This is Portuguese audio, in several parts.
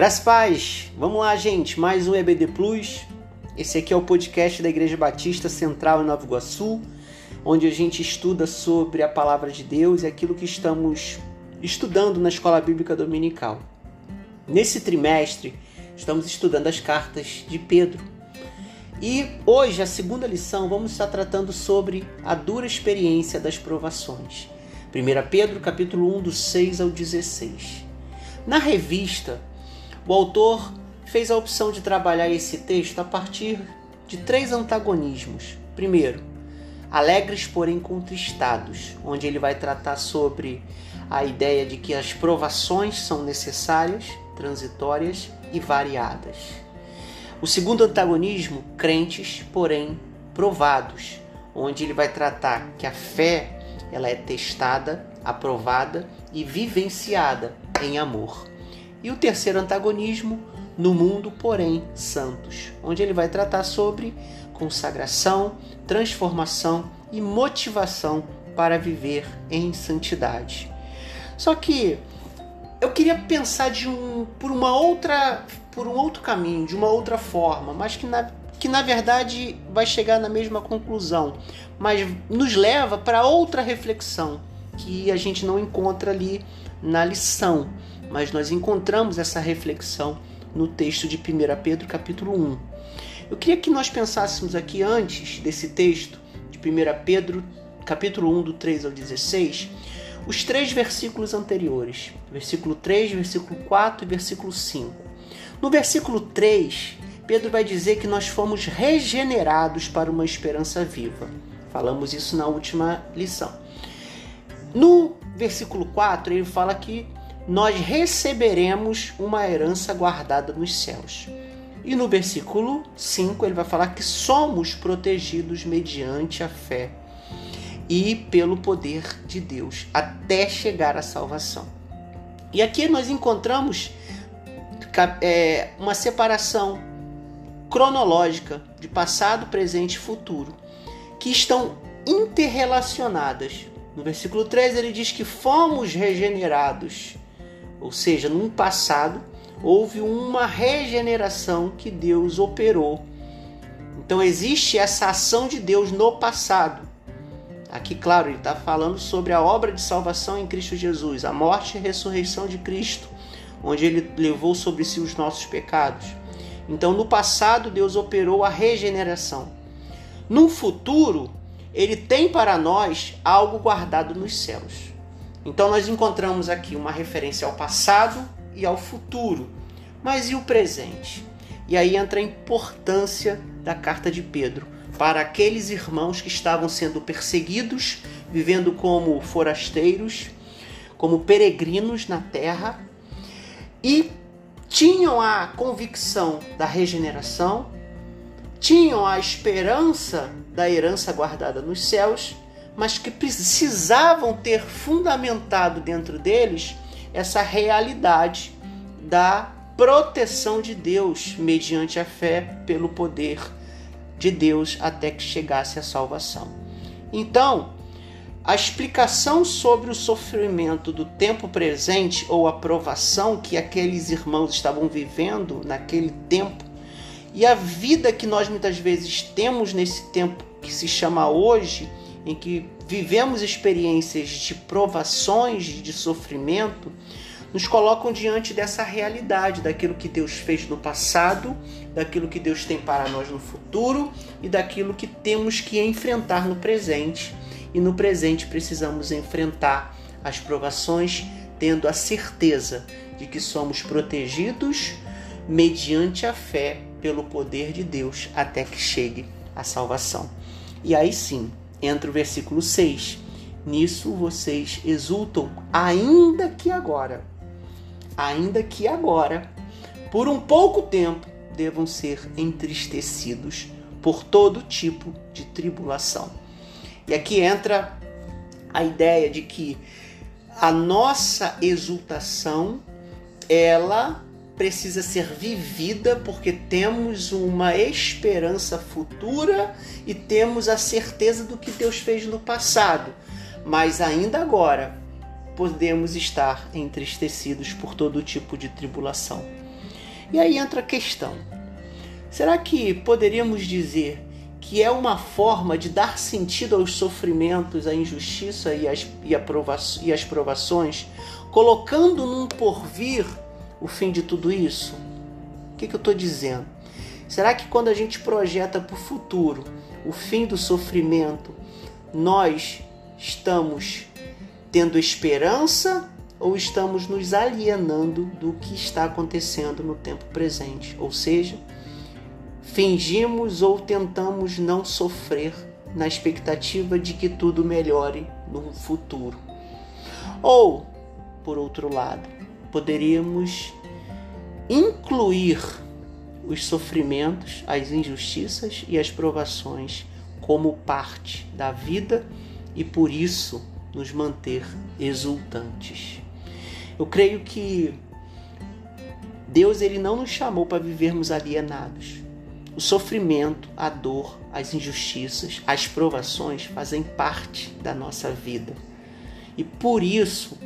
Graças paz, vamos lá, gente. Mais um EBD Plus. Esse aqui é o podcast da Igreja Batista Central em Nova Iguaçu, onde a gente estuda sobre a palavra de Deus e aquilo que estamos estudando na escola bíblica dominical. Nesse trimestre, estamos estudando as cartas de Pedro. E hoje, a segunda lição, vamos estar tratando sobre a dura experiência das provações. 1 Pedro, capítulo 1, do 6 ao 16. Na revista, o autor fez a opção de trabalhar esse texto a partir de três antagonismos. Primeiro, alegres porém contristados, onde ele vai tratar sobre a ideia de que as provações são necessárias, transitórias e variadas. O segundo antagonismo, crentes, porém provados, onde ele vai tratar que a fé ela é testada, aprovada e vivenciada em amor. E o terceiro antagonismo, no mundo, porém santos, onde ele vai tratar sobre consagração, transformação e motivação para viver em santidade. Só que eu queria pensar de um por uma outra por um outro caminho, de uma outra forma, mas que na, que na verdade vai chegar na mesma conclusão, mas nos leva para outra reflexão que a gente não encontra ali na lição, mas nós encontramos essa reflexão no texto de 1 Pedro capítulo 1. Eu queria que nós pensássemos aqui antes desse texto de 1 Pedro capítulo 1 do 3 ao 16, os três versículos anteriores, versículo 3, versículo 4 e versículo 5. No versículo 3, Pedro vai dizer que nós fomos regenerados para uma esperança viva. Falamos isso na última lição. No versículo 4, ele fala que nós receberemos uma herança guardada nos céus. E no versículo 5, ele vai falar que somos protegidos mediante a fé e pelo poder de Deus até chegar à salvação. E aqui nós encontramos é, uma separação cronológica de passado, presente e futuro, que estão interrelacionadas. No versículo 3 ele diz que fomos regenerados, ou seja, no passado houve uma regeneração que Deus operou. Então existe essa ação de Deus no passado. Aqui, claro, ele está falando sobre a obra de salvação em Cristo Jesus, a morte e ressurreição de Cristo onde ele levou sobre si os nossos pecados. Então, no passado, Deus operou a regeneração. No futuro, ele tem para nós algo guardado nos céus. Então, nós encontramos aqui uma referência ao passado e ao futuro. Mas e o presente? E aí entra a importância da carta de Pedro para aqueles irmãos que estavam sendo perseguidos, vivendo como forasteiros, como peregrinos na terra, e tinham a convicção da regeneração, tinham a esperança da herança guardada nos céus, mas que precisavam ter fundamentado dentro deles essa realidade da proteção de Deus mediante a fé pelo poder de Deus até que chegasse a salvação. Então, a explicação sobre o sofrimento do tempo presente ou a provação que aqueles irmãos estavam vivendo naquele tempo e a vida que nós muitas vezes temos nesse tempo que se chama hoje, em que vivemos experiências de provações, de sofrimento, nos colocam diante dessa realidade, daquilo que Deus fez no passado, daquilo que Deus tem para nós no futuro e daquilo que temos que enfrentar no presente. E no presente precisamos enfrentar as provações tendo a certeza de que somos protegidos mediante a fé pelo poder de Deus até que chegue a salvação. E aí sim, entra o versículo 6. Nisso vocês exultam, ainda que agora, ainda que agora, por um pouco tempo, devam ser entristecidos por todo tipo de tribulação. E aqui entra a ideia de que a nossa exultação ela precisa ser vivida porque temos uma esperança futura e temos a certeza do que Deus fez no passado, mas ainda agora podemos estar entristecidos por todo tipo de tribulação. E aí entra a questão: será que poderíamos dizer que é uma forma de dar sentido aos sofrimentos, à injustiça e às, e, e às provações, colocando num porvir o fim de tudo isso? O que, que eu estou dizendo? Será que quando a gente projeta para o futuro o fim do sofrimento, nós estamos tendo esperança ou estamos nos alienando do que está acontecendo no tempo presente? Ou seja, fingimos ou tentamos não sofrer na expectativa de que tudo melhore no futuro. Ou, por outro lado, poderíamos incluir os sofrimentos, as injustiças e as provações como parte da vida e por isso nos manter exultantes. Eu creio que Deus ele não nos chamou para vivermos alienados. O sofrimento, a dor, as injustiças, as provações fazem parte da nossa vida. E por isso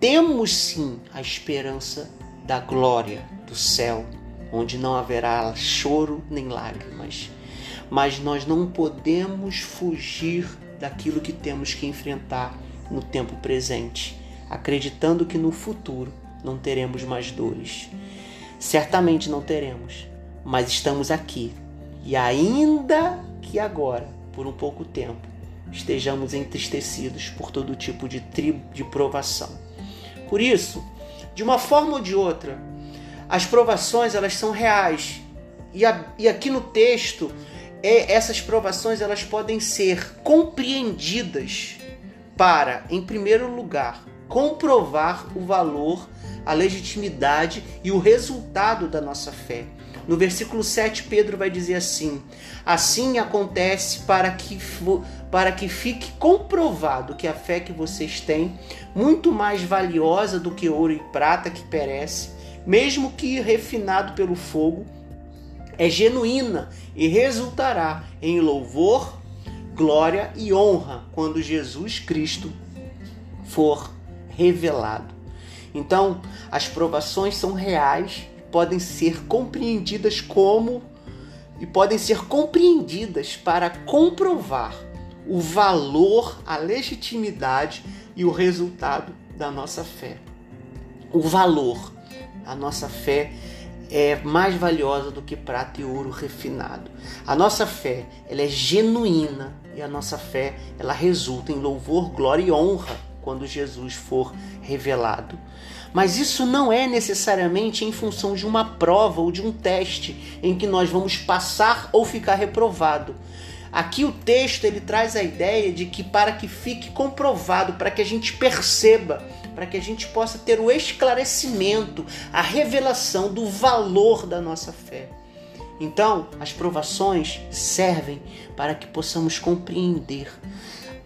temos sim a esperança da glória do céu, onde não haverá choro nem lágrimas. Mas nós não podemos fugir daquilo que temos que enfrentar no tempo presente, acreditando que no futuro não teremos mais dores. Certamente não teremos, mas estamos aqui e ainda que agora, por um pouco tempo, estejamos entristecidos por todo tipo de, de provação. Por isso, de uma forma ou de outra, as provações elas são reais. E, a, e aqui no texto, é, essas provações elas podem ser compreendidas para, em primeiro lugar, comprovar o valor, a legitimidade e o resultado da nossa fé. No versículo 7, Pedro vai dizer assim: Assim acontece para que, para que fique comprovado que a fé que vocês têm, muito mais valiosa do que ouro e prata que perece, mesmo que refinado pelo fogo, é genuína e resultará em louvor, glória e honra quando Jesus Cristo for revelado. Então, as provações são reais, podem ser compreendidas como e podem ser compreendidas para comprovar o valor, a legitimidade e o resultado da nossa fé. O valor a nossa fé é mais valiosa do que prata e ouro refinado. A nossa fé, ela é genuína e a nossa fé, ela resulta em louvor, glória e honra quando Jesus for revelado. Mas isso não é necessariamente em função de uma prova ou de um teste em que nós vamos passar ou ficar reprovado. Aqui o texto ele traz a ideia de que para que fique comprovado, para que a gente perceba para que a gente possa ter o esclarecimento, a revelação do valor da nossa fé. Então, as provações servem para que possamos compreender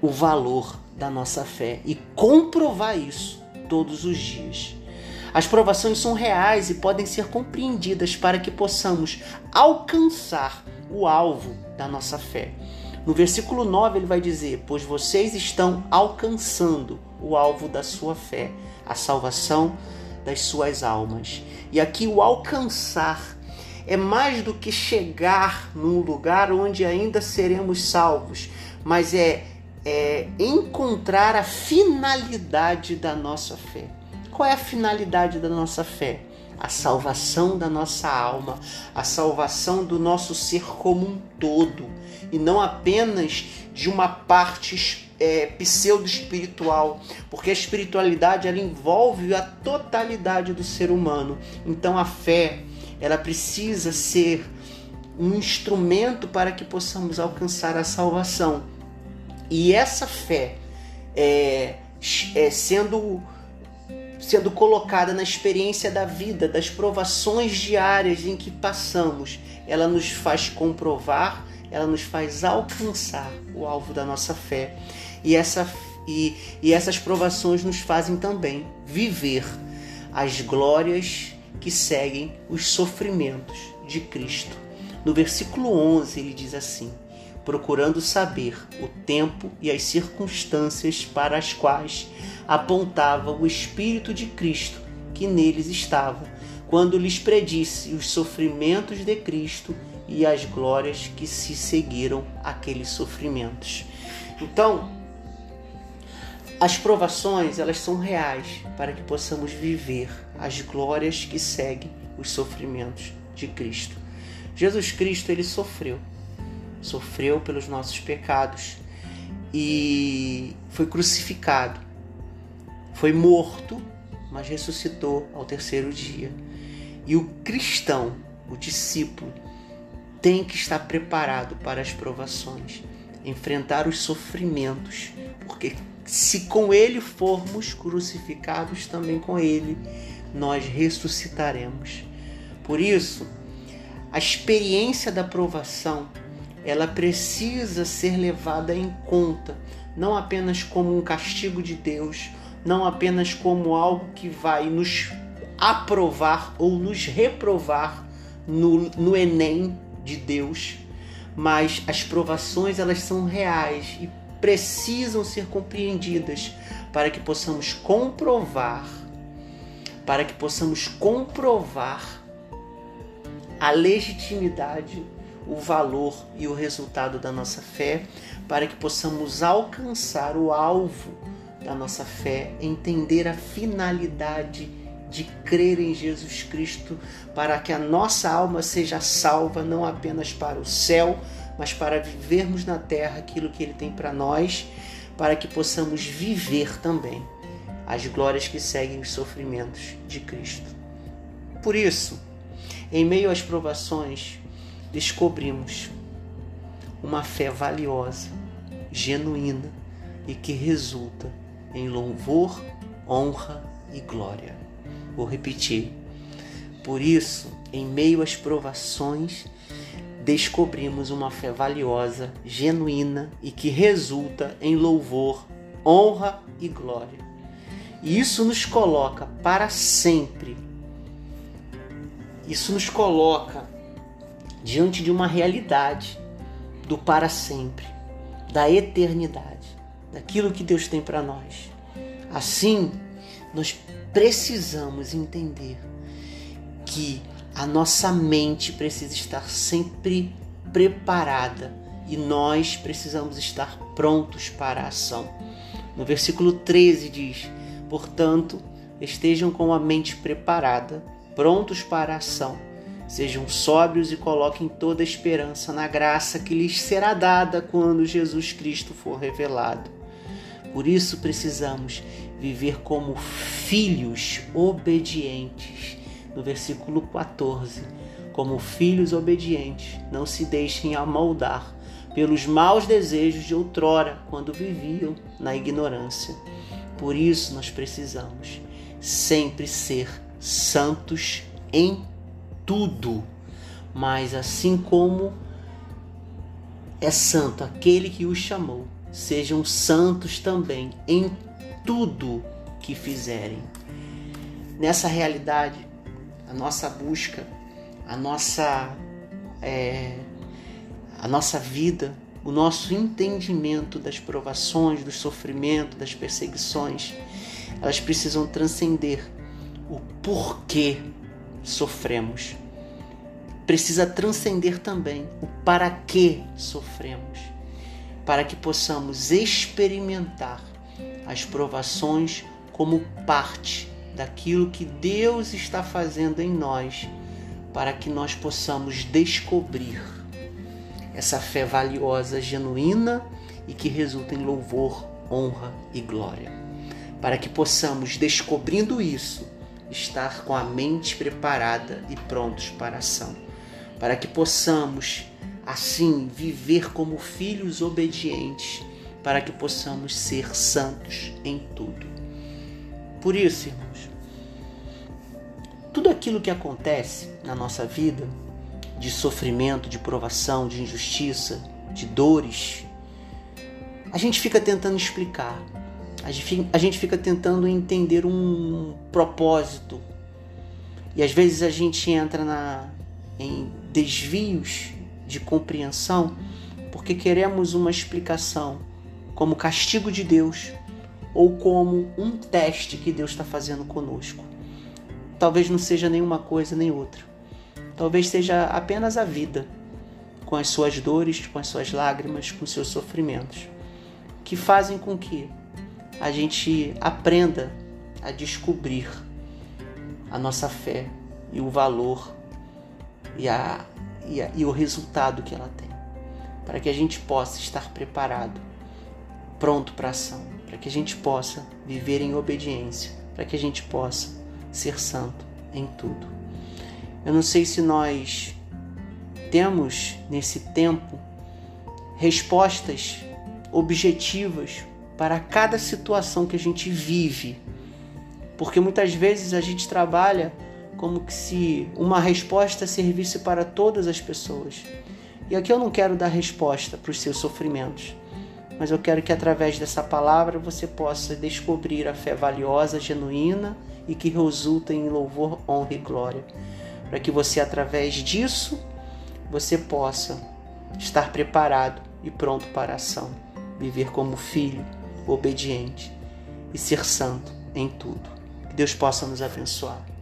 o valor da nossa fé e comprovar isso todos os dias. As provações são reais e podem ser compreendidas para que possamos alcançar o alvo da nossa fé. No versículo 9 ele vai dizer: Pois vocês estão alcançando o alvo da sua fé, a salvação das suas almas. E aqui o alcançar é mais do que chegar num lugar onde ainda seremos salvos, mas é, é encontrar a finalidade da nossa fé. Qual é a finalidade da nossa fé? A salvação da nossa alma, a salvação do nosso ser como um todo e não apenas de uma parte é, pseudo-espiritual, porque a espiritualidade ela envolve a totalidade do ser humano. Então a fé ela precisa ser um instrumento para que possamos alcançar a salvação. E essa fé é, é sendo sendo colocada na experiência da vida, das provações diárias em que passamos, ela nos faz comprovar ela nos faz alcançar o alvo da nossa fé. E, essa, e, e essas provações nos fazem também viver as glórias que seguem os sofrimentos de Cristo. No versículo 11 ele diz assim: procurando saber o tempo e as circunstâncias para as quais apontava o Espírito de Cristo que neles estava, quando lhes predisse os sofrimentos de Cristo e as glórias que se seguiram àqueles sofrimentos. Então, as provações, elas são reais para que possamos viver as glórias que seguem os sofrimentos de Cristo. Jesus Cristo, ele sofreu. Sofreu pelos nossos pecados e foi crucificado. Foi morto, mas ressuscitou ao terceiro dia. E o cristão, o discípulo, tem que estar preparado para as provações, enfrentar os sofrimentos, porque se com ele formos crucificados, também com ele nós ressuscitaremos. Por isso, a experiência da provação, ela precisa ser levada em conta, não apenas como um castigo de Deus, não apenas como algo que vai nos aprovar ou nos reprovar no, no Enem de Deus, mas as provações elas são reais e precisam ser compreendidas para que possamos comprovar, para que possamos comprovar a legitimidade, o valor e o resultado da nossa fé, para que possamos alcançar o alvo da nossa fé, entender a finalidade de crer em Jesus Cristo para que a nossa alma seja salva não apenas para o céu, mas para vivermos na terra aquilo que Ele tem para nós, para que possamos viver também as glórias que seguem os sofrimentos de Cristo. Por isso, em meio às provações, descobrimos uma fé valiosa, genuína e que resulta em louvor, honra e glória. Vou repetir. Por isso, em meio às provações, descobrimos uma fé valiosa, genuína e que resulta em louvor, honra e glória. E isso nos coloca para sempre. Isso nos coloca diante de uma realidade do para sempre, da eternidade, daquilo que Deus tem para nós. Assim, nós precisamos entender que a nossa mente precisa estar sempre preparada e nós precisamos estar prontos para a ação. No versículo 13 diz: Portanto, estejam com a mente preparada, prontos para a ação. Sejam sóbrios e coloquem toda a esperança na graça que lhes será dada quando Jesus Cristo for revelado. Por isso precisamos viver como filhos obedientes. No versículo 14, como filhos obedientes, não se deixem amoldar pelos maus desejos de outrora, quando viviam na ignorância. Por isso nós precisamos sempre ser santos em tudo, mas assim como é santo aquele que os chamou, sejam santos também em tudo que fizerem. Nessa realidade, a nossa busca, a nossa, é, a nossa vida, o nosso entendimento das provações, do sofrimento, das perseguições, elas precisam transcender o porquê sofremos. Precisa transcender também o para que sofremos, para que possamos experimentar as provações como parte daquilo que Deus está fazendo em nós, para que nós possamos descobrir essa fé valiosa, genuína e que resulta em louvor, honra e glória. Para que possamos, descobrindo isso, estar com a mente preparada e prontos para a ação. Para que possamos, assim, viver como filhos obedientes para que possamos ser santos em tudo. Por isso, irmãos, tudo aquilo que acontece na nossa vida, de sofrimento, de provação, de injustiça, de dores, a gente fica tentando explicar, a gente fica tentando entender um propósito, e às vezes a gente entra na, em desvios de compreensão porque queremos uma explicação como castigo de Deus ou como um teste que Deus está fazendo conosco. talvez não seja nenhuma coisa nem outra. Talvez seja apenas a vida, com as suas dores, com as suas lágrimas, com seus sofrimentos, que fazem com que a gente aprenda a descobrir a nossa fé e o valor e, a, e, a, e o resultado que ela tem, para que a gente possa estar preparado, pronto para ação, para que a gente possa viver em obediência, para que a gente possa ser santo em tudo. Eu não sei se nós temos nesse tempo respostas objetivas para cada situação que a gente vive. Porque muitas vezes a gente trabalha como que se uma resposta servisse para todas as pessoas. E aqui eu não quero dar resposta para os seus sofrimentos, mas eu quero que através dessa palavra você possa descobrir a fé valiosa, genuína e que resulta em louvor, honra e glória. Para que você, através disso, você possa estar preparado e pronto para a ação, viver como filho obediente e ser santo em tudo. Que Deus possa nos abençoar.